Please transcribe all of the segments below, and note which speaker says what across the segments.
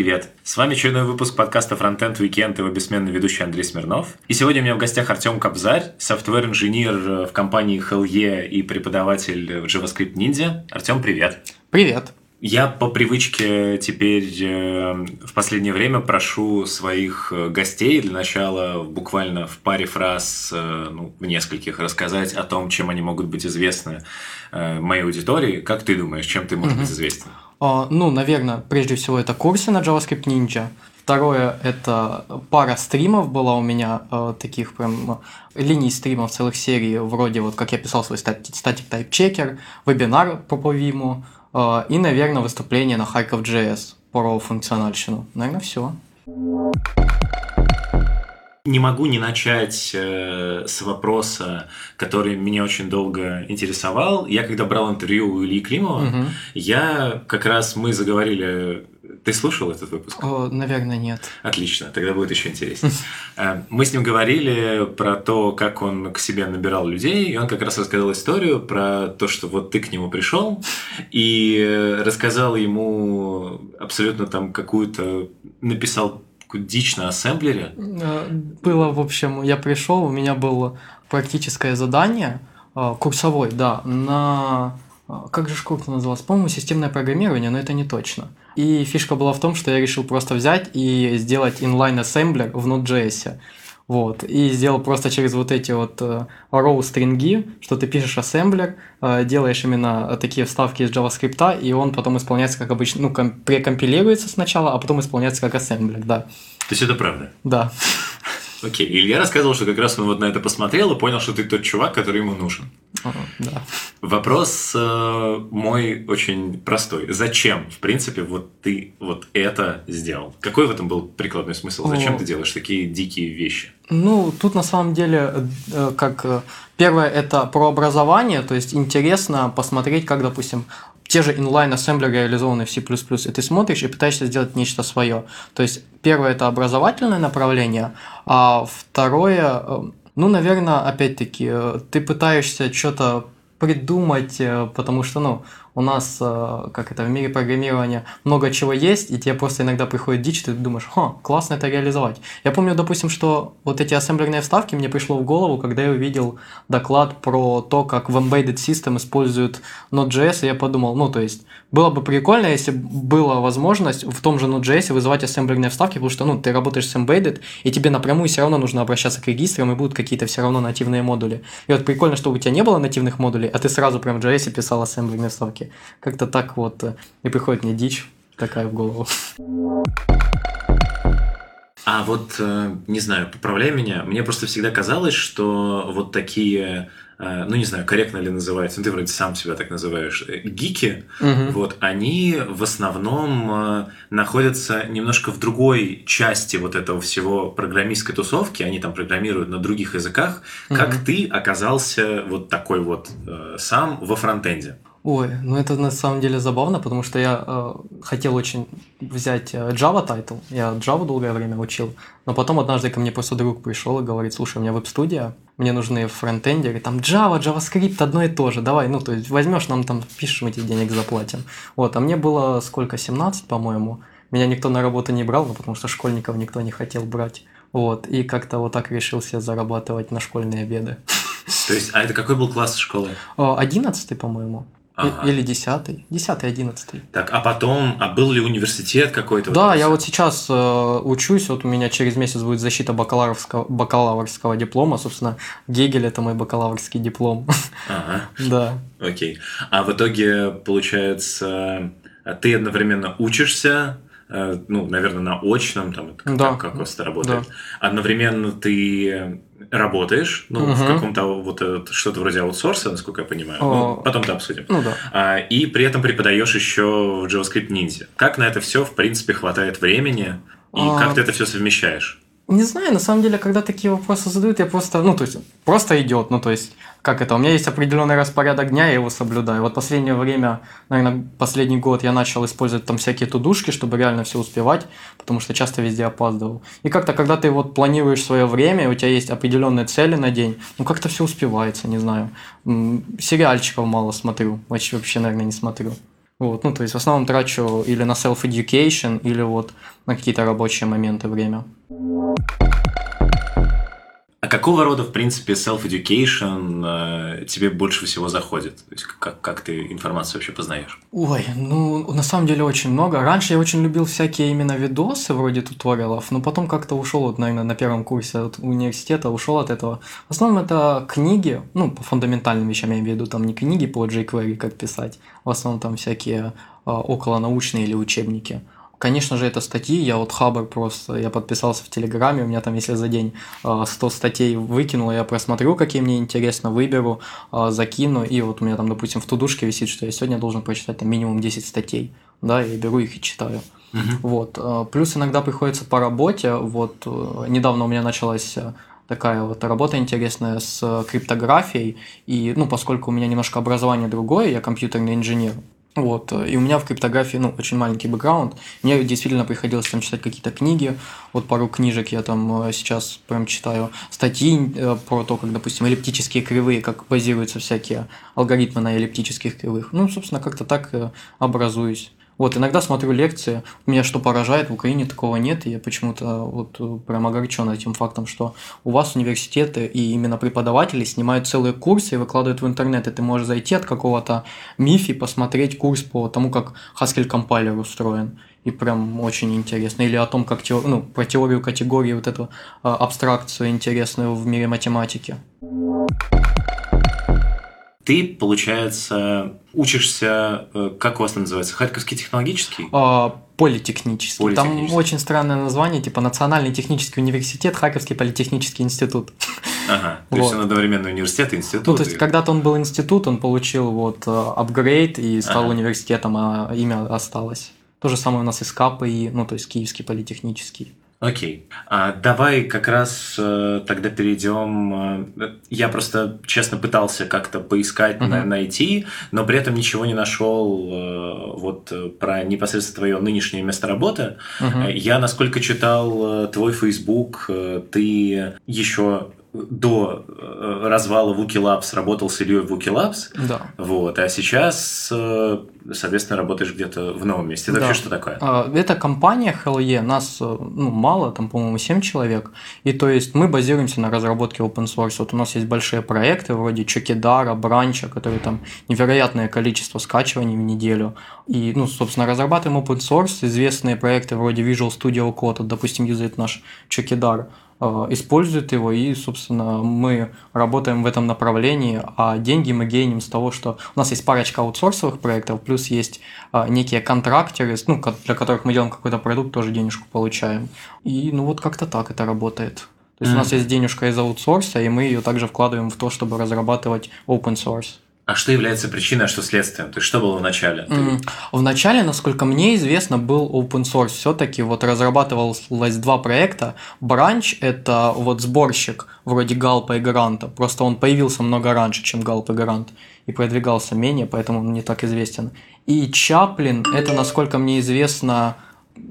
Speaker 1: Привет! С вами очередной выпуск подкаста Frontend Weekend его бессменный ведущий Андрей Смирнов. И сегодня у меня в гостях Артем Кобзарь, софтвер-инженер в компании HLE и преподаватель в JavaScript Ninja. Артем, привет!
Speaker 2: Привет!
Speaker 1: Я по привычке теперь э, в последнее время прошу своих э, гостей для начала буквально в паре фраз, э, ну, в нескольких, рассказать о том, чем они могут быть известны моей аудитории. Как ты думаешь, чем ты можешь mm-hmm. быть известен?
Speaker 2: Uh, ну, наверное, прежде всего это курсы на JavaScript Ninja. Второе – это пара стримов была у меня, э, таких прям линий стримов целых серий, вроде вот как я писал свой static type checker, вебинар по Повиму, и, наверное, выступление на Харьков.js про функциональщину. Наверное, все.
Speaker 1: Не могу не начать э, с вопроса, который меня очень долго интересовал. Я когда брал интервью у Ильи Климова, угу. я как раз мы заговорили. Ты слушал этот выпуск?
Speaker 2: О, наверное, нет.
Speaker 1: Отлично, тогда будет еще интереснее. Э, мы с ним говорили про то, как он к себе набирал людей, и он как раз рассказал историю про то, что вот ты к нему пришел и рассказал ему абсолютно там какую-то написал дичь на ассемблере?
Speaker 2: Э, было, в общем, я пришел, у меня было практическое задание, э, курсовой, да, на э, как же школа называлась? По-моему, системное программирование, но это не точно. И фишка была в том, что я решил просто взять и сделать inline-ассемблер в Node.js. Вот. И сделал просто через вот эти вот э, row стринги, что ты пишешь ассемблер, э, делаешь именно такие вставки из JavaScript, и он потом исполняется как обычно, ну, прекомпилируется сначала, а потом исполняется как ассемблер, да.
Speaker 1: То есть это правда?
Speaker 2: Да.
Speaker 1: Окей, Илья рассказывал, что как раз он вот на это посмотрел и понял, что ты тот чувак, который ему нужен.
Speaker 2: О, да.
Speaker 1: Вопрос э, мой очень простой. Зачем, в принципе, вот ты вот это сделал? Какой в этом был прикладной смысл? Зачем О. ты делаешь такие дикие вещи?
Speaker 2: Ну, тут на самом деле, э, как э, первое, это про образование, то есть интересно посмотреть, как, допустим, те же inline ассемблеры реализованы в C++, и ты смотришь и пытаешься сделать нечто свое. То есть первое это образовательное направление, а второе, э, ну, наверное, опять-таки, ты пытаешься что-то придумать, потому что, ну, у нас, э, как это, в мире программирования много чего есть, и тебе просто иногда приходит дичь, ты думаешь, ха, классно это реализовать. Я помню, допустим, что вот эти ассемблерные вставки мне пришло в голову, когда я увидел доклад про то, как в Embedded System используют Node.js, и я подумал, ну, то есть, было бы прикольно, если была возможность в том же Node.js вызывать ассемблерные вставки, потому что, ну, ты работаешь с Embedded, и тебе напрямую все равно нужно обращаться к регистрам, и будут какие-то все равно нативные модули. И вот прикольно, чтобы у тебя не было нативных модулей, а ты сразу прям в JS писал ассемблерные вставки рамки. Как-то так вот э, и приходит мне дичь такая в голову.
Speaker 1: А вот, э, не знаю, поправляй меня, мне просто всегда казалось, что вот такие э, ну не знаю, корректно ли называется, ну ты вроде сам себя так называешь, гики, угу. вот они в основном находятся немножко в другой части вот этого всего программистской тусовки, они там программируют на других языках. Угу. Как ты оказался вот такой вот сам во фронтенде?
Speaker 2: Ой, ну это на самом деле забавно, потому что я э, хотел очень взять э, Java title. Я Java долгое время учил, но потом однажды ко мне просто друг пришел и говорит, слушай, у меня веб-студия, мне нужны фронтендеры, там Java, JavaScript одно и то же, давай, ну то есть возьмешь нам там, пишешь, мы тебе денег заплатим. Вот, а мне было сколько, 17, по-моему. Меня никто на работу не брал, ну, потому что школьников никто не хотел брать. Вот, и как-то вот так решил себе зарабатывать на школьные обеды.
Speaker 1: То есть, а это какой был класс школы?
Speaker 2: Э, одиннадцатый, по-моему. Ага. Или десятый. Десятый, одиннадцатый.
Speaker 1: Так, а потом, а был ли университет какой-то?
Speaker 2: Да, вот я вот сейчас э, учусь, вот у меня через месяц будет защита бакалаврского, бакалаврского диплома, собственно, Гегель это мой бакалаврский диплом.
Speaker 1: Ага.
Speaker 2: да.
Speaker 1: Окей. А в итоге, получается, ты одновременно учишься, ну, наверное, на очном, там,
Speaker 2: да.
Speaker 1: как, как у вас это работает. Да. Одновременно ты работаешь, ну, угу. в каком-то вот что-то вроде аутсорса, насколько я понимаю. О... Ну, потом это обсудим.
Speaker 2: Ну да.
Speaker 1: А, и при этом преподаешь еще в JavaScript Ninja. Как на это все, в принципе, хватает времени? И а... как ты это все совмещаешь?
Speaker 2: Не знаю, на самом деле, когда такие вопросы задают, я просто, ну, то есть, просто идет, ну, то есть, как это, у меня есть определенный распорядок дня, я его соблюдаю. Вот последнее время, наверное, последний год я начал использовать там всякие тудушки, чтобы реально все успевать, потому что часто везде опаздывал. И как-то, когда ты вот планируешь свое время, у тебя есть определенные цели на день, ну, как-то все успевается, не знаю. Сериальчиков мало смотрю, вообще, вообще, наверное, не смотрю. Вот, ну, то есть в основном трачу или на self-education, или вот на какие-то рабочие моменты время.
Speaker 1: А какого рода, в принципе, self-education э, тебе больше всего заходит? То есть как, как ты информацию вообще познаешь?
Speaker 2: Ой, ну, на самом деле очень много. Раньше я очень любил всякие именно видосы вроде туториалов, но потом как-то ушел, вот, наверное, на первом курсе от университета ушел от этого. В основном это книги, ну, по фундаментальным вещам я имею в виду, там не книги по jQuery, как писать, в основном там всякие а, околонаучные или учебники. Конечно же, это статьи, я вот Хабр просто, я подписался в Телеграме, у меня там, если за день 100 а, статей выкинул, я просмотрю, какие мне интересно, выберу, а, закину, и вот у меня там, допустим, в тудушке висит, что я сегодня должен прочитать там минимум 10 статей, да, я беру их и читаю. Uh-huh. Вот. А, плюс иногда приходится по работе, вот э, недавно у меня началась э, такая вот работа интересная с криптографией, и, ну, поскольку у меня немножко образование другое, я компьютерный инженер, вот, и у меня в криптографии, ну, очень маленький бэкграунд. Мне действительно приходилось там читать какие-то книги. Вот пару книжек я там э, сейчас прям читаю. Статьи э, про то, как, допустим, эллиптические кривые, как базируются всякие алгоритмы на эллиптических кривых. Ну, собственно, как-то так э, образуюсь. Вот, иногда смотрю лекции, меня что поражает, в Украине такого нет, и я почему-то вот прям огорчен этим фактом, что у вас университеты и именно преподаватели снимают целые курсы и выкладывают в интернет, и ты можешь зайти от какого-то мифи, посмотреть курс по тому, как Haskell компайлер устроен и прям очень интересно. Или о том, как теор... ну, про теорию категории, вот эту а, абстракцию интересную в мире математики.
Speaker 1: Ты, получается, учишься, э, как у вас это называется, Харьковский технологический?
Speaker 2: А, политехнический. политехнический. Там очень странное название, типа Национальный технический университет, Харьковский политехнический институт.
Speaker 1: Ага, то вот. есть он одновременно университет и институт.
Speaker 2: Ну, то есть, и... когда-то он был институт, он получил вот э, апгрейд и стал ага. университетом, а имя осталось. То же самое у нас и с КАП, ну, то есть Киевский политехнический.
Speaker 1: Окей. А, давай как раз э, тогда перейдем. Э, я просто, честно, пытался как-то поискать, uh-huh. на, найти, но при этом ничего не нашел э, вот э, про непосредственно твое нынешнее место работы. Uh-huh. Я, насколько читал э, твой Facebook, э, ты еще до э, развала Wookie работал с Ильей в Wookie
Speaker 2: Да.
Speaker 1: Вот, а сейчас, э, соответственно, работаешь где-то в новом месте. Это да. вообще что такое?
Speaker 2: А, это компания HLE, нас э, ну, мало, там, по-моему, 7 человек. И то есть мы базируемся на разработке open source. Вот у нас есть большие проекты вроде Чокидара, Бранча, которые там невероятное количество скачиваний в неделю. И, ну, собственно, разрабатываем open source, известные проекты вроде Visual Studio Code, вот, допустим, юзает наш Чокидар. Э, используют его, и, собственно, мы работаем в этом направлении, а деньги мы геним с того, что у нас есть парочка аутсорсовых проектов, плюс есть э, некие контрактеры, ну, для которых мы делаем какой-то продукт, тоже денежку получаем. И, ну, вот как-то так это работает. То есть mm-hmm. у нас есть денежка из аутсорса, и мы ее также вкладываем в то, чтобы разрабатывать open source.
Speaker 1: А что является причиной, а что следствием? То есть, что было в начале?
Speaker 2: Mm. В начале, насколько мне известно, был open source. Все-таки вот разрабатывалось два проекта. Branch – это вот сборщик вроде Галпа и Гаранта. Просто он появился много раньше, чем Галп и Гарант. И продвигался менее, поэтому он не так известен. И Чаплин – это, насколько мне известно,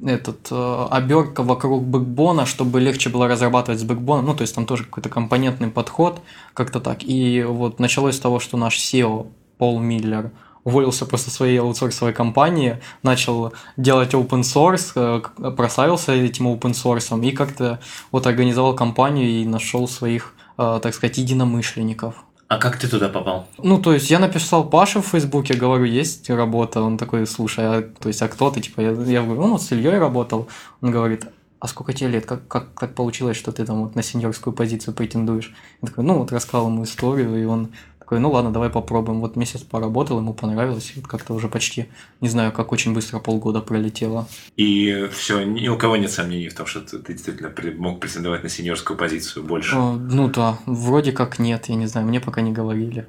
Speaker 2: этот э, обертка вокруг бэкбона, чтобы легче было разрабатывать с бэкбоном. Ну, то есть там тоже какой-то компонентный подход, как-то так. И вот началось с того, что наш SEO Пол Миллер уволился просто своей аутсорсовой компании, начал делать open source, э, прославился этим open source и как-то вот организовал компанию и нашел своих, э, так сказать, единомышленников.
Speaker 1: А как ты туда попал?
Speaker 2: Ну, то есть я написал Паше в Фейсбуке, говорю, есть работа. Он такой, слушай, а, то есть, а кто ты? Типа, я, я говорю, ну, вот с Ильей работал. Он говорит, а сколько тебе лет? Как, как, как получилось, что ты там вот на сеньорскую позицию претендуешь? Я такой, ну, вот рассказал ему историю, и он такой, ну ладно, давай попробуем. Вот месяц поработал, ему понравилось, как-то уже почти, не знаю, как очень быстро полгода пролетело.
Speaker 1: И все, ни у кого нет сомнений в том, что ты действительно мог претендовать на сеньорскую позицию больше?
Speaker 2: О, ну да, вроде как нет, я не знаю, мне пока не говорили.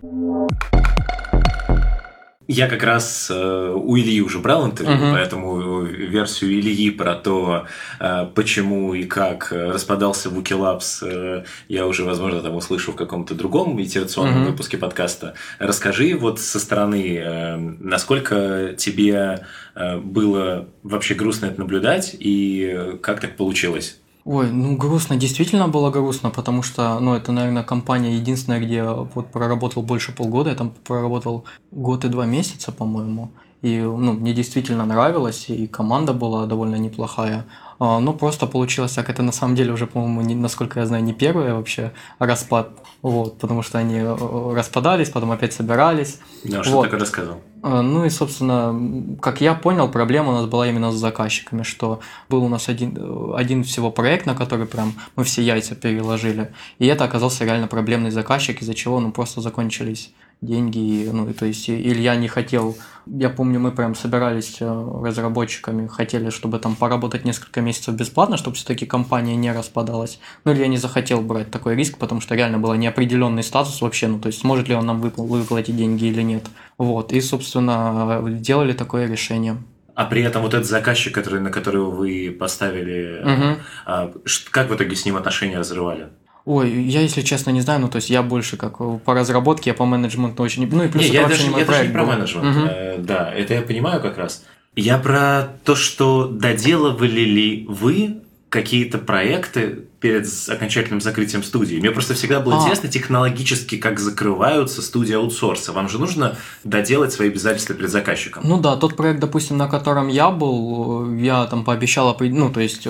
Speaker 1: Я как раз э, у Ильи уже брал интервью, uh-huh. поэтому версию Ильи про то, э, почему и как распадался Wikilabs, э, я уже, возможно, там услышу в каком-то другом итерационном uh-huh. выпуске подкаста. Расскажи вот со стороны, э, насколько тебе э, было вообще грустно это наблюдать и как так получилось?
Speaker 2: Ой, ну грустно, действительно было грустно, потому что, ну, это, наверное, компания единственная, где вот проработал больше полгода, я там проработал год и два месяца, по-моему. И ну, мне действительно нравилось, и команда была довольно неплохая. А, ну, просто получилось так. Это на самом деле уже, по-моему, не, насколько я знаю, не первый вообще распад. Вот, потому что они э, распадались, потом опять собирались.
Speaker 1: Да, что
Speaker 2: вот.
Speaker 1: ты когда сказал?
Speaker 2: А, ну и, собственно, как я понял, проблема у нас была именно с заказчиками, что был у нас один, один всего проект, на который прям мы все яйца переложили. И это оказался реально проблемный заказчик, из-за чего ну, просто закончились деньги. Ну, то есть Илья не хотел, я помню, мы прям собирались э, разработчиками, хотели, чтобы там поработать несколько месяцев бесплатно, чтобы все-таки компания не распадалась. Но Илья не захотел брать такой риск, потому что реально был неопределенный статус вообще, ну, то есть сможет ли он нам выплатить деньги или нет. Вот, и, собственно, делали такое решение.
Speaker 1: А при этом вот этот заказчик, который, на которого вы поставили, угу. как в итоге с ним отношения разрывали?
Speaker 2: Ой, я, если честно, не знаю, ну, то есть я больше как по разработке, я по менеджменту очень... Ну, и плюс
Speaker 1: не,
Speaker 2: это
Speaker 1: я
Speaker 2: вообще
Speaker 1: даже,
Speaker 2: не
Speaker 1: я даже не про
Speaker 2: был.
Speaker 1: менеджмент, угу. э, да, это я понимаю как раз. Я про то, что доделывали ли вы какие-то проекты перед окончательным закрытием студии. Мне просто всегда было а. интересно технологически, как закрываются студии аутсорса. Вам же нужно доделать свои обязательства перед заказчиком.
Speaker 2: Ну да, тот проект, допустим, на котором я был, я там пообещал, ну то есть,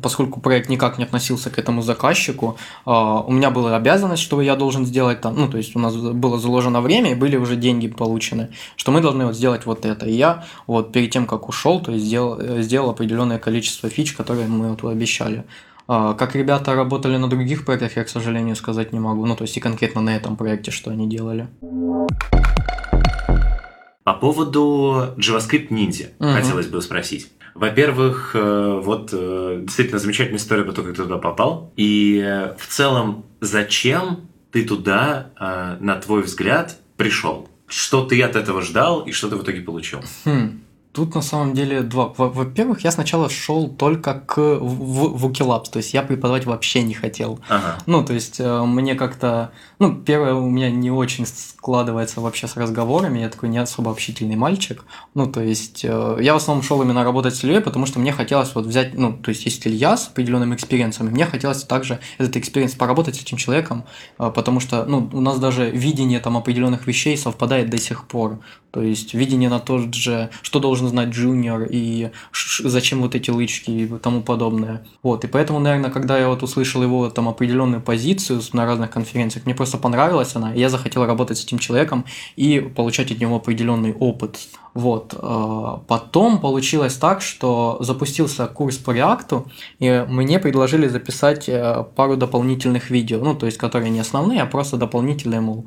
Speaker 2: поскольку проект никак не относился к этому заказчику, а, у меня была обязанность, что я должен сделать там, ну то есть у нас было заложено время и были уже деньги получены, что мы должны вот сделать вот это. И я вот перед тем, как ушел, то есть сделал, сделал определенное количество фич, которые мы вот обещали. А, как ребята работали на других проектах, я, к сожалению, сказать не могу. Ну, то есть и конкретно на этом проекте, что они делали.
Speaker 1: По поводу JavaScript Ninja угу. хотелось бы спросить. Во-первых, э, вот э, действительно замечательная история про то, как ты туда попал. И э, в целом, зачем ты туда, на твой взгляд, пришел? Что ты от этого ждал и что ты в итоге получил?
Speaker 2: Хм. Тут на самом деле два. Во-первых, я сначала шел только к в, в Ukilabs, то есть я преподавать вообще не хотел.
Speaker 1: Ага.
Speaker 2: Ну, то есть э, мне как-то, ну, первое у меня не очень складывается вообще с разговорами, я такой не особо общительный мальчик. Ну, то есть э, я в основном шел именно работать с Ильей, потому что мне хотелось вот взять, ну, то есть есть Илья с определенным experience ом, и мне хотелось также этот experience поработать с этим человеком, э, потому что, ну, у нас даже видение там определенных вещей совпадает до сих пор. То есть видение на то же, что должен знать junior и зачем вот эти лычки и тому подобное. Вот, и поэтому, наверное, когда я вот услышал его там определенную позицию на разных конференциях, мне просто понравилась она, и я захотел работать с этим человеком и получать от него определенный опыт. Вот. Э, потом получилось так, что запустился курс по реакту, и мне предложили записать э, пару дополнительных видео, ну, то есть, которые не основные, а просто дополнительные, мол,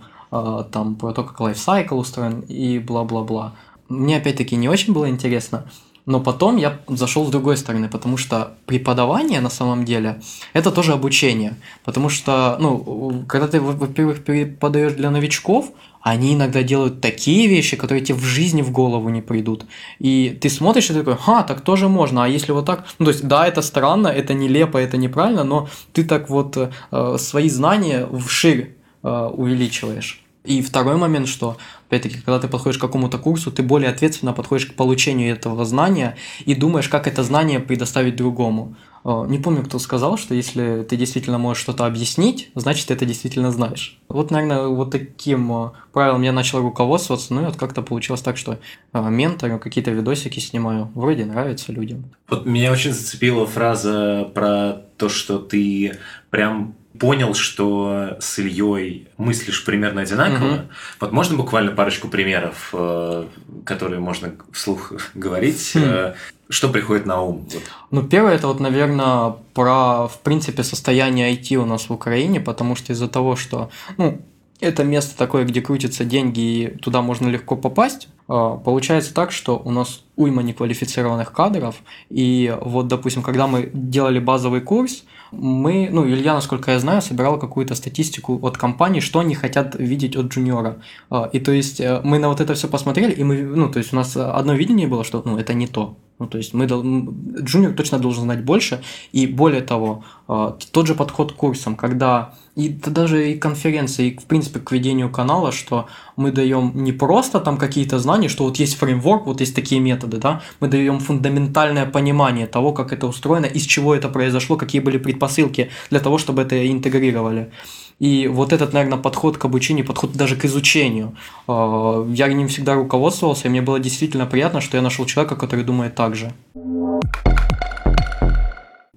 Speaker 2: там про то, как лайфсайкл устроен и бла-бла-бла. Мне опять-таки не очень было интересно, но потом я зашел с другой стороны, потому что преподавание на самом деле это тоже обучение. Потому что, ну, когда ты, во-первых, преподаешь для новичков, они иногда делают такие вещи, которые тебе в жизни в голову не придут. И ты смотришь и ты такой, ха, так тоже можно, а если вот так... Ну, то есть, да, это странно, это нелепо, это неправильно, но ты так вот э, свои знания вширь э, увеличиваешь. И второй момент, что, опять-таки, когда ты подходишь к какому-то курсу, ты более ответственно подходишь к получению этого знания и думаешь, как это знание предоставить другому. Э, не помню, кто сказал, что если ты действительно можешь что-то объяснить, значит, ты это действительно знаешь. Вот, наверное, вот таким э, правилом я начал руководствоваться, ну и вот как-то получилось так, что э, ментор, какие-то видосики снимаю, вроде нравится людям.
Speaker 1: Вот меня очень зацепила фраза про то, что ты прям понял, что с Ильей мыслишь примерно одинаково. Угу. Вот можно буквально парочку примеров, э, которые можно вслух говорить? Хм. Что приходит на ум?
Speaker 2: Ну, первое, это вот, наверное, про, в принципе, состояние IT у нас в Украине, потому что из-за того, что, ну, это место такое, где крутятся деньги, и туда можно легко попасть. А, получается так, что у нас уйма неквалифицированных кадров, и вот, допустим, когда мы делали базовый курс, мы, ну, Илья, насколько я знаю, собирал какую-то статистику от компаний, что они хотят видеть от джуниора. А, и то есть э, мы на вот это все посмотрели, и мы, ну, то есть у нас одно видение было, что, ну, это не то. Ну, то есть мы, джуниор точно должен знать больше, и более того, а, тот же подход к курсам, когда и даже и конференции, и в принципе к ведению канала, что мы даем не просто там какие-то знания, что вот есть фреймворк, вот есть такие методы, да, мы даем фундаментальное понимание того, как это устроено, из чего это произошло, какие были предпосылки для того, чтобы это интегрировали. И вот этот, наверное, подход к обучению, подход даже к изучению, а, я ним всегда руководствовался, и мне было действительно приятно, что я нашел человека, который думает так же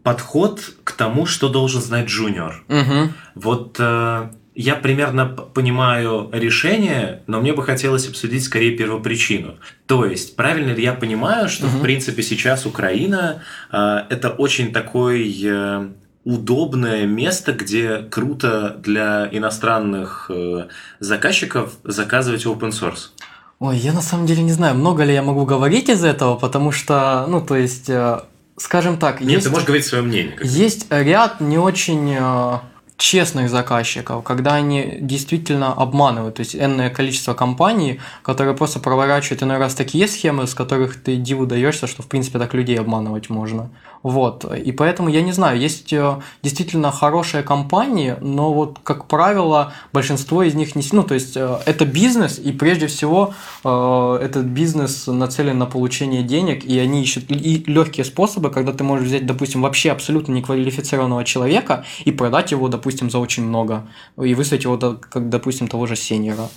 Speaker 1: подход к тому, что должен знать джуниор.
Speaker 2: Угу.
Speaker 1: Вот э, я примерно понимаю решение, но мне бы хотелось обсудить скорее первопричину. То есть, правильно ли я понимаю, что угу. в принципе сейчас Украина э, это очень такой э, удобное место, где круто для иностранных э, заказчиков заказывать open source?
Speaker 2: Ой, я на самом деле не знаю, много ли я могу говорить из этого, потому что, ну, то есть, э, скажем так...
Speaker 1: Нет, есть, ты можешь говорить свое мнение.
Speaker 2: Есть ряд не очень э, честных заказчиков, когда они действительно обманывают. То есть энное количество компаний, которые просто проворачивают иной раз такие схемы, с которых ты диву даешься, что в принципе так людей обманывать можно. Вот. И поэтому я не знаю, есть э, действительно хорошие компании, но вот, как правило, большинство из них не... Ну, то есть э, это бизнес, и прежде всего э, этот бизнес нацелен на получение денег, и они ищут и легкие способы, когда ты можешь взять, допустим, вообще абсолютно неквалифицированного человека и продать его, допустим, допустим, за очень много, и выставить его, как, допустим, того же сеньора.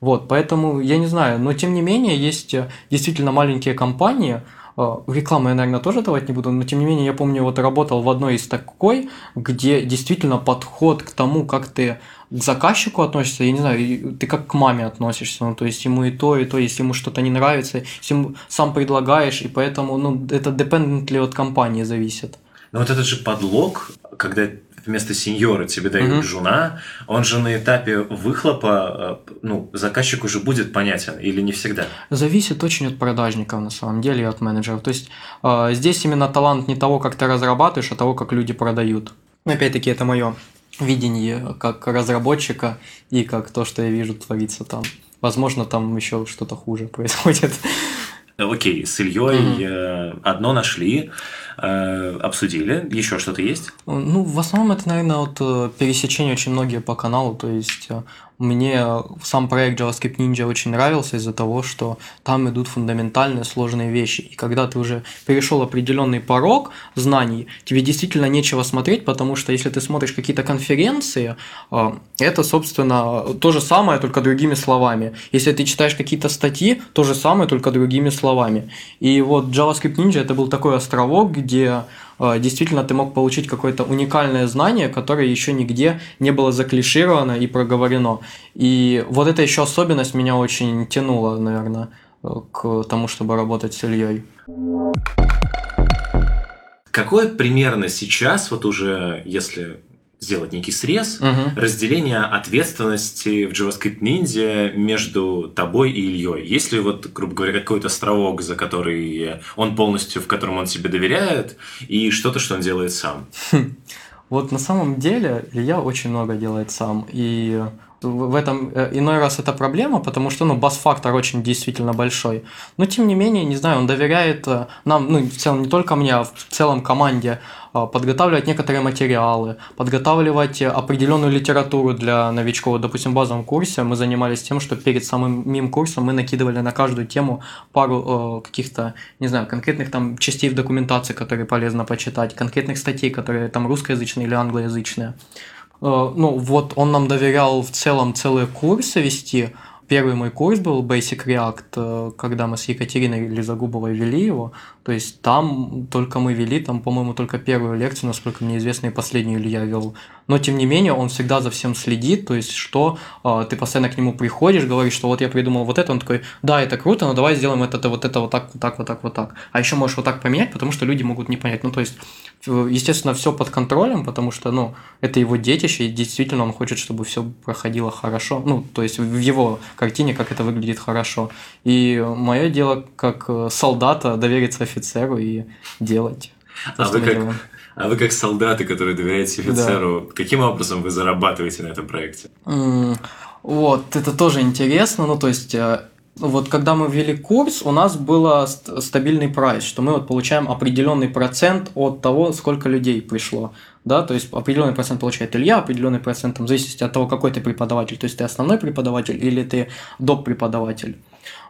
Speaker 2: Вот, поэтому я не знаю, но тем не менее есть э, действительно маленькие компании, э, Рекламу я, наверное, тоже давать не буду, но тем не менее я помню, вот работал в одной из такой, где действительно подход к тому, как ты к заказчику относишься, я не знаю, ты как к маме относишься, ну, то есть ему и то, и то, если ему что-то не нравится, если ему сам предлагаешь, и поэтому, ну, это dependently от компании зависит.
Speaker 1: Но вот этот же подлог, когда вместо сеньора тебе дают угу. жена, он же на этапе выхлопа, э, ну, заказчик уже будет понятен или не всегда?
Speaker 2: Зависит очень от продажников на самом деле и от менеджеров. То есть э, здесь именно талант не того, как ты разрабатываешь, а того, как люди продают. Опять-таки, это мое видение как разработчика и как то, что я вижу творится там. Возможно, там еще что-то хуже происходит.
Speaker 1: Окей, с Ильей mm одно нашли, э, обсудили. Еще что-то есть?
Speaker 2: Ну, в основном это, наверное, вот э, пересечение очень многие по каналу. То есть мне сам проект JavaScript Ninja очень нравился из-за того, что там идут фундаментальные сложные вещи. И когда ты уже перешел определенный порог знаний, тебе действительно нечего смотреть, потому что если ты смотришь какие-то конференции, а, это, собственно, то же самое, только другими словами. Если ты читаешь какие-то статьи, то же самое, только другими словами. И вот JavaScript Ninja это был такой островок, где Э, действительно ты мог получить какое-то уникальное знание, которое еще нигде не было заклишировано и проговорено. И вот эта еще особенность меня очень тянула, наверное, э, к тому, чтобы работать с Ильей.
Speaker 1: Какое примерно сейчас, вот уже если сделать некий срез, угу. разделение ответственности в JavaScript Ninja между тобой и Ильей. Есть ли вот, грубо говоря, какой-то островок, за который он полностью, в котором он себе доверяет, и что-то, что он делает сам?
Speaker 2: Вот на самом деле Илья очень много делает сам, и в этом э, иной раз это проблема, потому что, ну, бас-фактор очень действительно большой. Но, тем не менее, не знаю, он доверяет э, нам, ну, в целом не только мне, а в целом команде, э, подготавливать некоторые материалы, подготавливать определенную литературу для новичков. Допустим, в базовом курсе мы занимались тем, что перед самым мим курсом мы накидывали на каждую тему пару каких-то, не знаю, конкретных там частей в документации, которые полезно почитать, конкретных статей, которые там русскоязычные или англоязычные. Э, ну, вот он нам доверял в целом целые курсы вести. Первый мой курс был Basic React, э, когда мы с Екатериной Лизагубовой вели его. То есть там только мы вели, там, по-моему, только первую лекцию, насколько мне известно, и последнюю Илья вел. Но, тем не менее, он всегда за всем следит, то есть, что э, ты постоянно к нему приходишь, говоришь, что вот я придумал вот это, он такой, да, это круто, но давай сделаем это, это вот это вот так, вот так, вот так, вот так. А еще можешь вот так поменять, потому что люди могут не понять. Ну, то есть, естественно, все под контролем, потому что, ну, это его детище, и действительно он хочет, чтобы все проходило хорошо. Ну, то есть, в его картине, как это выглядит хорошо. И мое дело, как э, солдата, довериться и делать.
Speaker 1: То, а, вы как, а вы как солдаты, которые доверяете офицеру, да. каким образом вы зарабатываете на этом проекте?
Speaker 2: Mm, вот, это тоже интересно. Ну, то есть, э, вот когда мы ввели курс, у нас был стабильный прайс, что мы вот получаем определенный процент от того, сколько людей пришло да, то есть определенный процент получает Илья, определенный процент, там, в зависимости от того, какой ты преподаватель, то есть ты основной преподаватель или ты доп. преподаватель.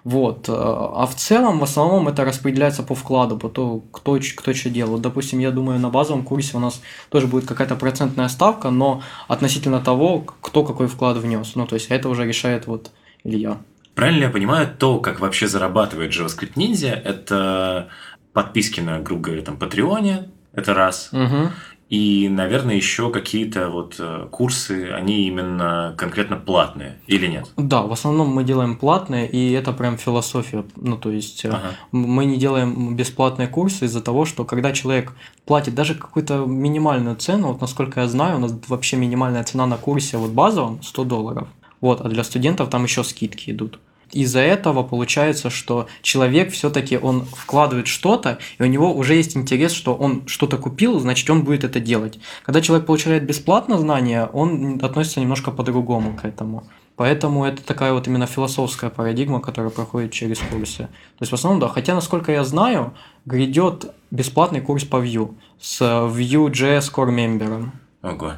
Speaker 2: Вот. А в целом, в основном, это распределяется по вкладу, по то, кто, кто что делал. Допустим, я думаю, на базовом курсе у нас тоже будет какая-то процентная ставка, но относительно того, кто какой вклад внес. Ну, то есть это уже решает вот Илья.
Speaker 1: Правильно я понимаю, то, как вообще зарабатывает JavaScript Ninja, это подписки на, грубо говоря, там, Патреоне, это раз.
Speaker 2: Угу.
Speaker 1: И, наверное, еще какие-то вот э, курсы, они именно конкретно платные или нет?
Speaker 2: Да, в основном мы делаем платные, и это прям философия. Ну, то есть э, ага. мы не делаем бесплатные курсы из-за того, что когда человек платит даже какую-то минимальную цену, вот насколько я знаю, у нас вообще минимальная цена на курсе вот базовом 100 долларов. Вот, а для студентов там еще скидки идут. Из-за этого получается, что человек все-таки он вкладывает что-то, и у него уже есть интерес, что он что-то купил, значит, он будет это делать. Когда человек получает бесплатно знания, он относится немножко по-другому к этому. Поэтому это такая вот именно философская парадигма, которая проходит через курсы. То есть в основном, да, хотя, насколько я знаю, грядет бесплатный курс по Vue с Vue.js Core Member.
Speaker 1: Ого.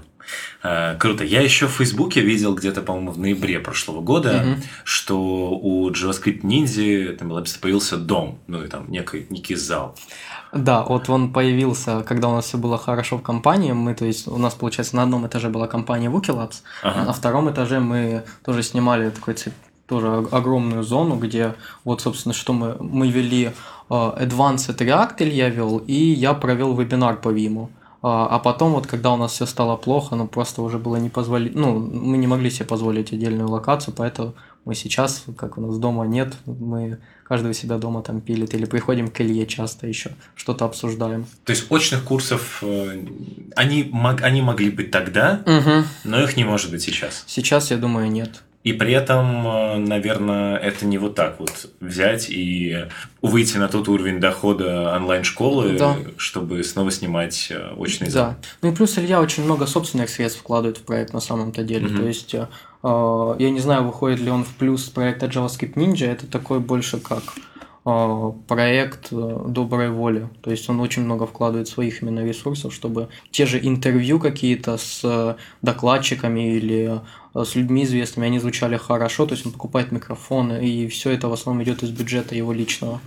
Speaker 1: Э, круто. Я еще в Фейсбуке видел где-то, по-моему, в ноябре прошлого года, угу. что у JavaScript Ninja там появился дом, ну и там некий, некий зал.
Speaker 2: Да, вот он появился, когда у нас все было хорошо в компании. Мы, то есть, у нас, получается, на одном этаже была компания Wookie Labs, ага. а на втором этаже мы тоже снимали такой тоже огромную зону, где вот, собственно, что мы, мы вели uh, Advanced React, я вел, и я провел вебинар по Vim. А, а потом, вот когда у нас все стало плохо, ну просто уже было не позволить, ну, мы не могли себе позволить отдельную локацию, поэтому мы сейчас, как у нас дома нет, мы каждый у себя дома там пилит, или приходим к Илье часто еще, что-то обсуждаем.
Speaker 1: То есть очных курсов, э, они, они могли быть тогда,
Speaker 2: угу.
Speaker 1: но их не может быть сейчас?
Speaker 2: Сейчас, я думаю, нет.
Speaker 1: И при этом, э, наверное, это не вот так вот взять и выйти на тот уровень дохода онлайн-школы, да. чтобы снова снимать э, очный зал.
Speaker 2: Да. Ну и плюс Илья очень много собственных средств вкладывает в проект на самом-то деле. Угу. То есть, э, я не знаю, выходит ли он в плюс проекта JavaScript Ninja, это такой больше как проект доброй воли. То есть он очень много вкладывает своих именно ресурсов, чтобы те же интервью какие-то с докладчиками или Э, с людьми известными, они звучали хорошо, то есть он покупает микрофоны, и все это в основном идет из бюджета его личного.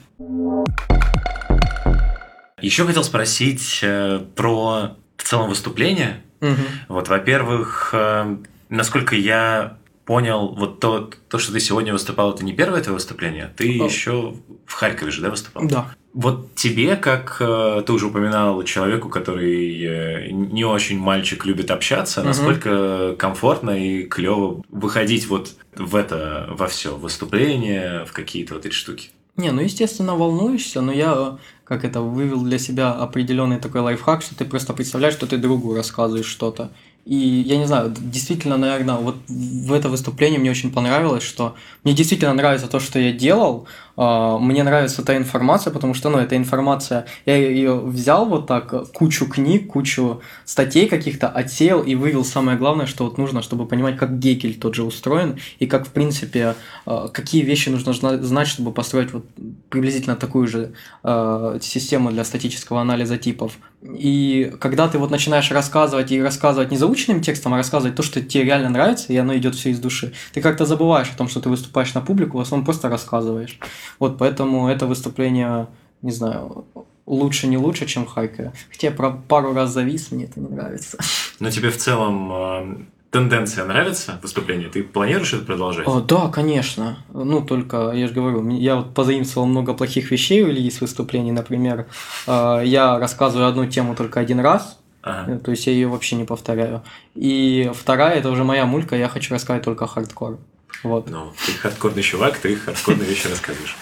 Speaker 1: Еще хотел спросить э, про в целом выступление.
Speaker 2: Угу.
Speaker 1: Вот, во-первых, э, насколько я понял, вот то, то, что ты сегодня выступал, это не первое твое выступление, ты О. еще в Харькове же, да, выступал?
Speaker 2: Да.
Speaker 1: Вот тебе, как э, ты уже упоминал, человеку, который э, не очень мальчик любит общаться, угу. насколько комфортно и клево выходить вот в это, во все, выступление, в какие-то вот эти штуки?
Speaker 2: Не, ну естественно волнуешься, но я как это вывел для себя определенный такой лайфхак, что ты просто представляешь, что ты другу рассказываешь что-то. И я не знаю, действительно, наверное, вот в это выступление мне очень понравилось, что мне действительно нравится то, что я делал, мне нравится та информация, потому что, ну, эта информация, я ее взял вот так, кучу книг, кучу статей каких-то, отсеял и вывел самое главное, что вот нужно, чтобы понимать, как Гекель тот же устроен, и как, в принципе, а, какие вещи нужно знать, чтобы построить вот приблизительно такую же а, систему для статического анализа типов. И когда ты вот начинаешь рассказывать и рассказывать не заученным текстом, а рассказывать то, что тебе реально нравится, и оно идет все из души, ты как-то забываешь о том, что ты выступаешь на публику, в основном просто рассказываешь. Вот поэтому это выступление, не знаю, лучше не лучше, чем Хайка. Хотя я пару раз завис, мне это не нравится.
Speaker 1: Но тебе в целом э, тенденция нравится выступление? Ты планируешь это продолжать?
Speaker 2: О, да, конечно. Ну, только, я же говорю, я вот позаимствовал много плохих вещей у Ильи с выступлений. Например, э, я рассказываю одну тему только один раз, Ага. То есть я ее вообще не повторяю. И вторая это уже моя мулька, я хочу рассказать только хардкор. Вот.
Speaker 1: Ну, ты хардкорный чувак, ты хардкорные вещи рассказываешь.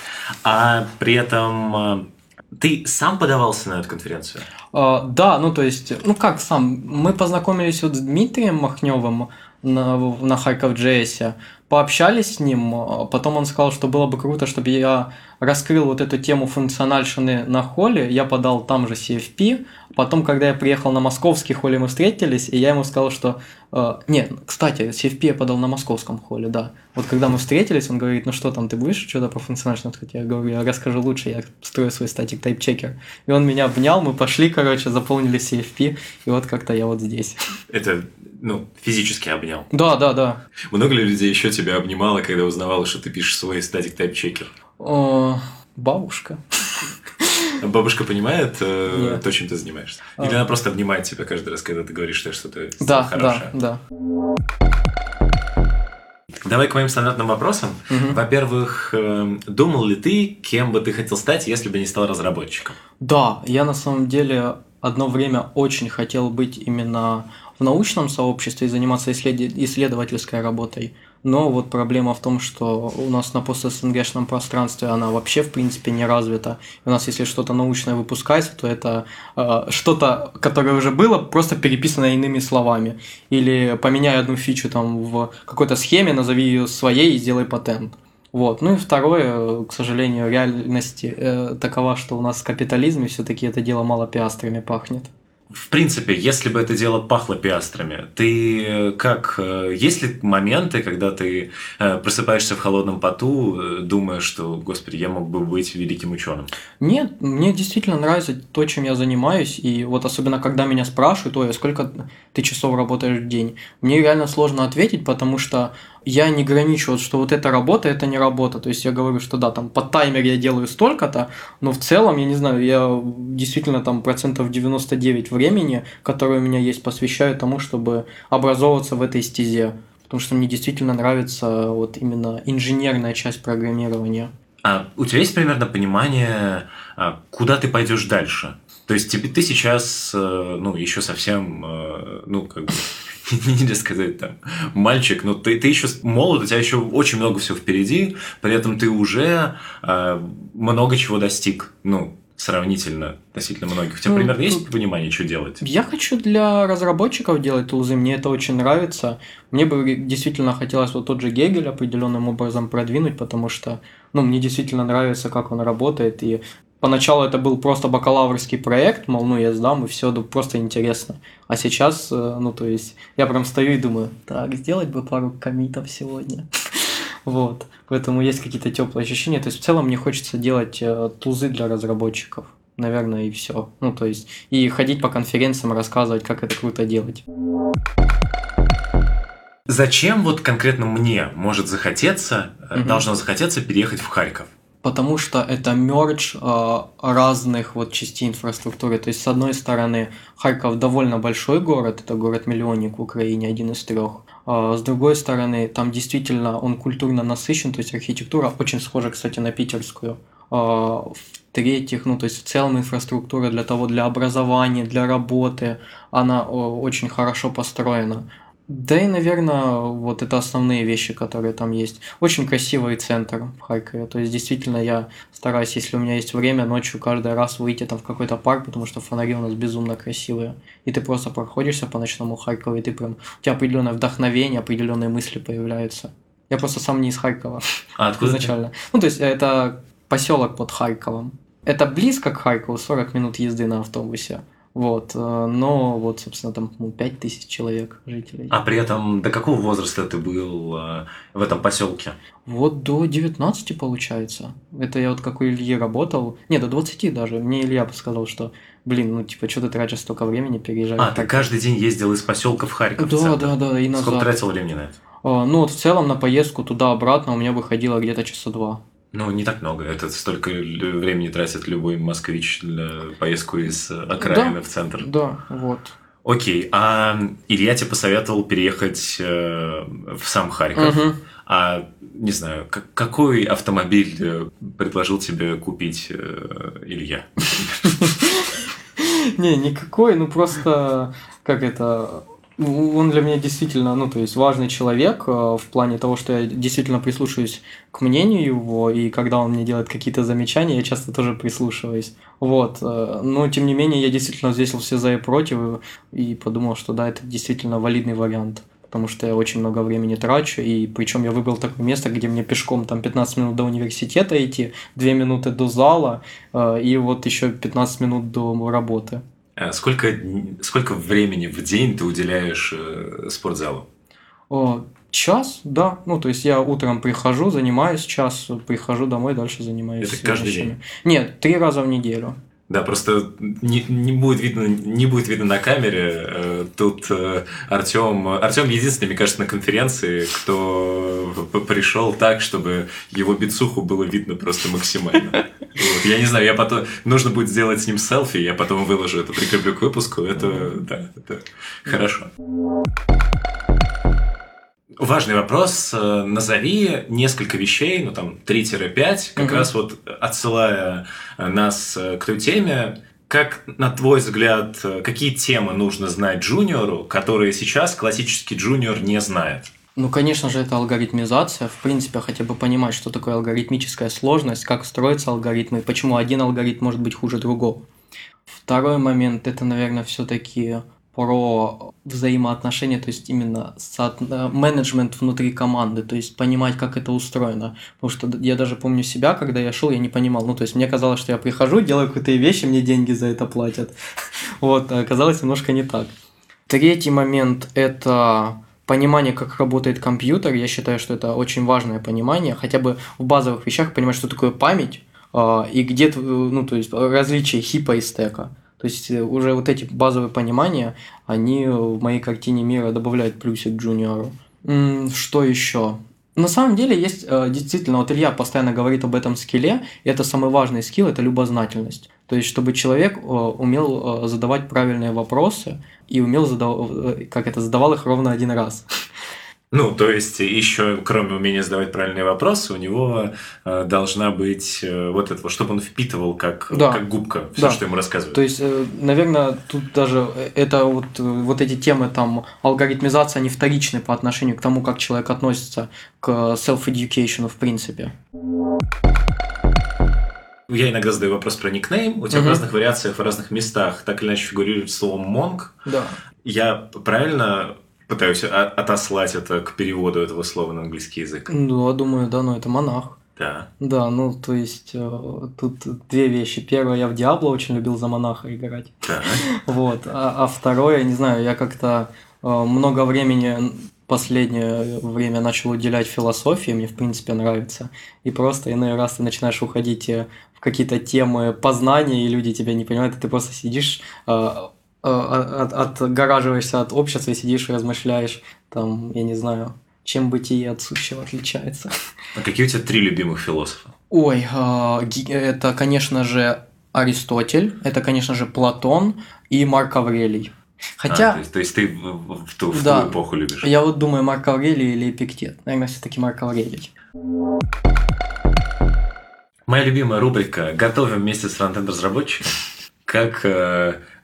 Speaker 1: А при этом а, ты сам подавался на эту конференцию?
Speaker 2: А, да, ну то есть, ну как сам, мы познакомились вот с Дмитрием Махневым на, на Харьков JS, пообщались с ним, а потом он сказал, что было бы круто, чтобы я раскрыл вот эту тему функциональщины на холле, я подал там же CFP, потом, когда я приехал на московский холле, мы встретились, и я ему сказал, что... Э, нет, кстати, CFP я подал на московском холле, да. Вот когда мы встретились, он говорит, ну что там, ты будешь что-то по функциональщине Я говорю, я расскажу лучше, я строю свой статик тайп чекер. И он меня обнял, мы пошли, короче, заполнили CFP, и вот как-то я вот здесь.
Speaker 1: Это ну, физически обнял.
Speaker 2: Да, да, да.
Speaker 1: Много ли людей еще тебя обнимало, когда узнавала, что ты пишешь свой статик тайп чекер?
Speaker 2: О, бабушка.
Speaker 1: Бабушка понимает э, Нет. то, чем ты занимаешься? Или а... она просто обнимает тебя каждый раз, когда ты говоришь, что что-то
Speaker 2: да, хорошее? Да,
Speaker 1: да. Давай к моим стандартным вопросам. Угу. Во-первых, э, думал ли ты, кем бы ты хотел стать, если бы не стал разработчиком?
Speaker 2: Да, я на самом деле одно время очень хотел быть именно в научном сообществе и заниматься исследовательской работой. Но вот проблема в том, что у нас на пост-СНГшном пространстве она вообще в принципе не развита. И у нас если что-то научное выпускается, то это э, что-то, которое уже было, просто переписано иными словами. Или поменяй одну фичу там в какой-то схеме, назови ее своей и сделай патент. Вот. Ну и второе, к сожалению, реальность э, такова, что у нас в капитализме все-таки это дело мало пиастрами пахнет
Speaker 1: в принципе, если бы это дело пахло пиастрами, ты э, как... Э, есть ли моменты, когда ты э, просыпаешься в холодном поту, думая, что, господи, я мог бы быть великим ученым?
Speaker 2: Нет, мне действительно нравится то, чем я занимаюсь, и вот особенно, когда меня спрашивают, ой, а сколько ты часов работаешь в день, мне реально сложно ответить, потому что я не граничу, что вот эта работа, это не работа. То есть я говорю, что да, там под таймер я делаю столько-то, но в целом, я не знаю, я действительно там процентов 99 времени, которое у меня есть, посвящаю тому, чтобы образовываться в этой стезе. Потому что мне действительно нравится вот именно инженерная часть программирования.
Speaker 1: А у тебя есть примерно понимание, а, куда ты пойдешь дальше? То есть тебе ты сейчас, э, ну, еще совсем, э, ну, как бы нельзя сказать там, мальчик, но ты, ты еще молод, у тебя еще очень много всего впереди, при этом ты уже э, много чего достиг, ну, сравнительно, относительно многих. У тебя ну, примерно есть понимание, что делать?
Speaker 2: Я хочу для разработчиков делать тулзы, мне это очень нравится. Мне бы действительно хотелось вот тот же Гегель определенным образом продвинуть, потому что ну, мне действительно нравится, как он работает, и Поначалу это был просто бакалаврский проект, мол, ну я сдам, и все, просто интересно. А сейчас, э, ну то есть, я прям стою и думаю, так, сделать бы пару комитов сегодня. вот, поэтому есть какие-то теплые ощущения. То есть, в целом мне хочется делать э, тузы для разработчиков. Наверное, и все. Ну, то есть, и ходить по конференциям, рассказывать, как это круто делать.
Speaker 1: Зачем вот конкретно мне может захотеться, угу. должно захотеться переехать в Харьков?
Speaker 2: Потому что это мерч э, разных вот частей инфраструктуры. То есть, с одной стороны, Харьков довольно большой город, это город-миллионник в Украине, один из трех. А с другой стороны, там действительно он культурно насыщен, то есть архитектура очень схожа, кстати, на питерскую. А, в-третьих, ну, то есть в целом инфраструктура для того, для образования, для работы, она очень хорошо построена. Да и, наверное, вот это основные вещи, которые там есть. Очень красивый центр в Харькове. То есть, действительно, я стараюсь, если у меня есть время, ночью каждый раз выйти там в какой-то парк, потому что фонари у нас безумно красивые. И ты просто проходишься по ночному Харькову, и ты прям... У тебя определенное вдохновение, определенные мысли появляются. Я просто сам не из Харькова.
Speaker 1: А откуда
Speaker 2: изначально. Ты? Ну, то есть, это поселок под Харьковом. Это близко к Харькову, 40 минут езды на автобусе. Вот, э, но вот, собственно, там ну, 5 тысяч человек жителей.
Speaker 1: А при этом до какого возраста ты был э, в этом поселке?
Speaker 2: Вот до 19 получается. Это я вот как у Ильи работал. Не, до 20 даже. Мне Илья сказал, что блин, ну типа, что ты тратишь столько времени, переезжать.
Speaker 1: А, ты каждый день ездил из поселка в Харьков?
Speaker 2: Да, да, да, и назад.
Speaker 1: Сколько тратил времени на это?
Speaker 2: А, ну вот в целом на поездку туда-обратно у меня выходило где-то часа два.
Speaker 1: Ну, не так много. Это столько времени тратит любой москвич для поездку из окраины
Speaker 2: да,
Speaker 1: в центр.
Speaker 2: Да, вот.
Speaker 1: Окей, а Илья тебе посоветовал переехать э, в сам Харьков. Угу. А не знаю, как, какой автомобиль э, предложил тебе купить э, Илья?
Speaker 2: Не, никакой, ну просто как это он для меня действительно, ну, то есть важный человек э, в плане того, что я действительно прислушиваюсь к мнению его, и когда он мне делает какие-то замечания, я часто тоже прислушиваюсь. Вот. Э, но, тем не менее, я действительно взвесил все за и против, и подумал, что да, это действительно валидный вариант. потому что я очень много времени трачу, и причем я выбрал такое место, где мне пешком там 15 минут до университета идти, 2 минуты до зала, э, и вот еще 15 минут до работы.
Speaker 1: А сколько, сколько времени в день ты уделяешь э, спортзалу?
Speaker 2: О, час, да. Ну, то есть я утром прихожу, занимаюсь час, прихожу домой, дальше занимаюсь.
Speaker 1: Это каждый вещами. день?
Speaker 2: Нет, три раза в неделю.
Speaker 1: Да, просто не, не, будет видно, не будет видно на камере. Э, тут э, Артем, Артем единственный, мне кажется, на конференции, кто пришел так, чтобы его бицуху было видно просто максимально. Вот. Я не знаю, я потом нужно будет сделать с ним селфи, я потом выложу это, прикреплю к выпуску. Это да, это хорошо. Важный вопрос. Э, назови несколько вещей, ну там 3-5, как угу. раз вот отсылая э, нас э, к той теме, как, на твой взгляд, какие темы нужно знать джуниору, которые сейчас классический джуниор не знает?
Speaker 2: Ну, конечно же, это алгоритмизация. В принципе, хотя бы понимать, что такое алгоритмическая сложность, как строятся алгоритмы, почему один алгоритм может быть хуже другого. Второй момент – это, наверное, все-таки про взаимоотношения, то есть именно э, менеджмент внутри команды, то есть понимать, как это устроено. Потому что я даже помню себя, когда я шел, я не понимал. Ну, то есть мне казалось, что я прихожу, делаю какие-то вещи, мне деньги за это платят. Вот, а оказалось немножко не так. Третий момент – это понимание, как работает компьютер. Я считаю, что это очень важное понимание. Хотя бы в базовых вещах понимать, что такое память, а, и где, ну, то есть различие хипа и стека. То есть э, уже вот эти базовые понимания, они в моей картине мира добавляют плюсик джуниору. Что еще? На самом деле есть э, действительно, вот Илья постоянно говорит об этом скилле, и это самый важный скилл, это любознательность. То есть, чтобы человек э, умел задавать правильные вопросы и умел задавать, как это, задавал их ровно один раз.
Speaker 1: Ну, то есть, еще кроме умения задавать правильные вопросы, у него э, должна быть э, вот этого, чтобы он впитывал как, да. как губка все, да. что ему рассказывают.
Speaker 2: То есть, э, наверное, тут даже э, это вот, э, вот эти темы, там, алгоритмизация, они вторичны по отношению к тому, как человек относится к self-education в принципе.
Speaker 1: Я иногда задаю вопрос про никнейм. У тебя угу. в разных вариациях, в разных местах так или иначе фигурирует слово монг.
Speaker 2: Да.
Speaker 1: Я правильно пытаюсь отослать это к переводу этого слова на английский язык.
Speaker 2: Ну, я думаю, да, но это монах.
Speaker 1: Да.
Speaker 2: Да, ну, то есть, э, тут две вещи. Первое, я в Диабло очень любил за монаха играть.
Speaker 1: Да.
Speaker 2: Вот. А, а второе, не знаю, я как-то э, много времени последнее время начал уделять философии, мне в принципе нравится. И просто иной раз ты начинаешь уходить э, в какие-то темы познания, и люди тебя не понимают, и ты просто сидишь Э, от, отгораживаешься от общества и сидишь и размышляешь, там, я не знаю, чем бытие от сущего отличается.
Speaker 1: А какие у тебя три любимых философа?
Speaker 2: Ой, э, это, конечно же, Аристотель, это, конечно же, Платон и Марк Аврелий. Хотя...
Speaker 1: А, то, есть, то есть ты в, в, ту, в да, ту эпоху любишь?
Speaker 2: Я вот думаю, Марк Аврелий или Эпиктет. Наверное, все-таки Марк Аврелий.
Speaker 1: Моя любимая рубрика «Готовим вместе с фронтенд-разработчиком». Как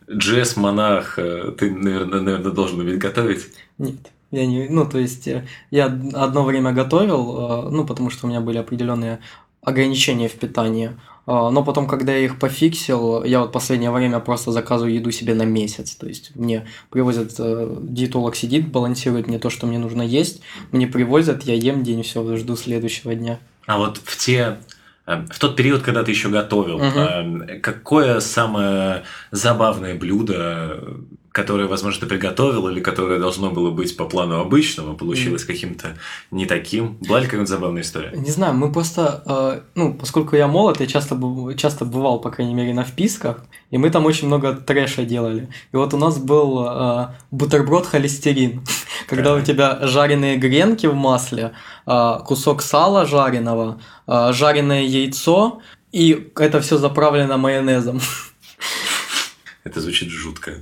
Speaker 1: э, JS-монах э, ты, наверное, наверное, должен уметь готовить?
Speaker 2: Нет. Я не, ну, то есть, э, я одно время готовил, э, ну, потому что у меня были определенные ограничения в питании. Но потом, когда я их пофиксил, я вот последнее время просто заказываю еду себе на месяц. То есть мне привозят, диетолог сидит, балансирует мне то, что мне нужно есть. Мне привозят, я ем день, все, жду следующего дня.
Speaker 1: А вот в те в тот период, когда ты еще готовил, угу. какое самое забавное блюдо, которое, возможно, ты приготовил, или которое должно было быть по плану обычного, получилось mm. каким-то не таким? Была ли какая-нибудь забавная история?
Speaker 2: Не знаю, мы просто, э, ну, поскольку я молод, я часто, часто бывал, по крайней мере, на вписках, и мы там очень много трэша делали. И вот у нас был э, бутерброд холестерин, когда у тебя жареные гренки в масле, э, кусок сала жареного, э, жареное яйцо, и это все заправлено майонезом.
Speaker 1: Это звучит жутко.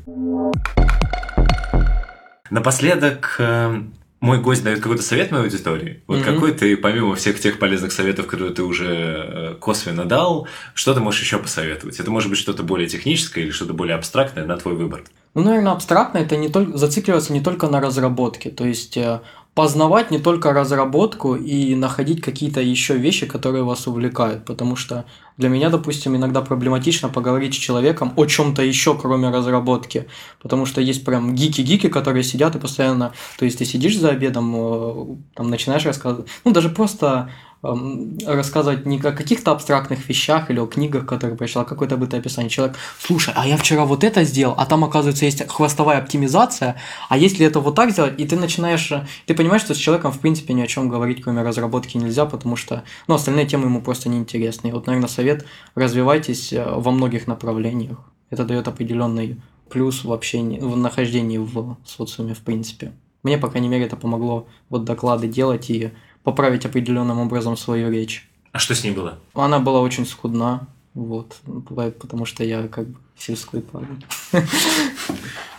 Speaker 1: Напоследок, э, мой гость дает какой-то совет моей аудитории. Вот mm-hmm. какой ты, помимо всех тех полезных советов, которые ты уже э, косвенно дал, что ты можешь еще посоветовать? Это может быть что-то более техническое или что-то более абстрактное на твой выбор?
Speaker 2: Ну, наверное, абстрактно это не только зацикливаться не только на разработке. То есть э, познавать не только разработку и находить какие-то еще вещи, которые вас увлекают, потому что Для меня, допустим, иногда проблематично поговорить с человеком о чем-то еще, кроме разработки. Потому что есть прям гики-гики, которые сидят и постоянно... То есть ты сидишь за обедом, э, там начинаешь рассказывать... Ну, даже просто рассказывать не о каких-то абстрактных вещах или о книгах, которые прочитал, а какое-то бытое описание. Человек, слушай, а я вчера вот это сделал, а там, оказывается, есть хвостовая оптимизация, а если это вот так сделать, и ты начинаешь, ты понимаешь, что с человеком, в принципе, ни о чем говорить, кроме разработки, нельзя, потому что, ну, остальные темы ему просто неинтересны. И вот, наверное, совет, развивайтесь э, во многих направлениях. Это дает определенный плюс в общении, в нахождении в социуме, в принципе. Мне, по крайней мере, это помогло вот доклады делать и поправить определенным образом свою речь.
Speaker 1: А что с ней было?
Speaker 2: Она была очень скудна, вот, бывает, потому что я как бы сельской парень.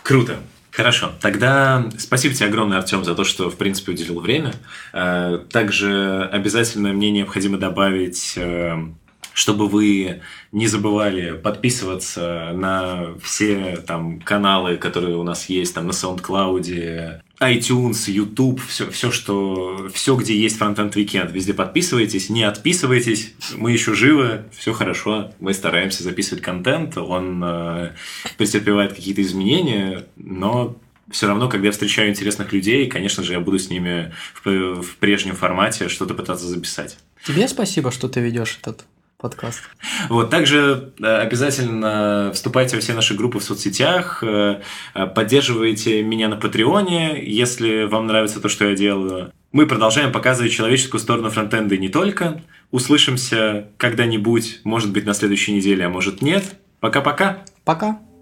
Speaker 1: Круто. Хорошо. Тогда спасибо тебе огромное, Артем, за то, что, в принципе, уделил время. Э, также обязательно мне необходимо добавить э, чтобы вы не забывали подписываться на все там каналы, которые у нас есть, там на SoundCloud, iTunes, YouTube, все, все, что, все, где есть Frontend Weekend, везде подписывайтесь, не отписывайтесь, мы еще живы, все хорошо, мы стараемся записывать контент, он э, претерпевает какие-то изменения, но все равно, когда я встречаю интересных людей, конечно же, я буду с ними в, в прежнем формате что-то пытаться записать.
Speaker 2: Тебе спасибо, что ты ведешь этот подкаст.
Speaker 1: Вот, также э, обязательно вступайте во все наши группы в соцсетях, э, э, поддерживайте меня на Патреоне, если вам нравится то, что я делаю. Мы продолжаем показывать человеческую сторону фронтенда и не только. Услышимся когда-нибудь, может быть, на следующей неделе, а может нет. Пока-пока.
Speaker 2: Пока. -пока. Пока.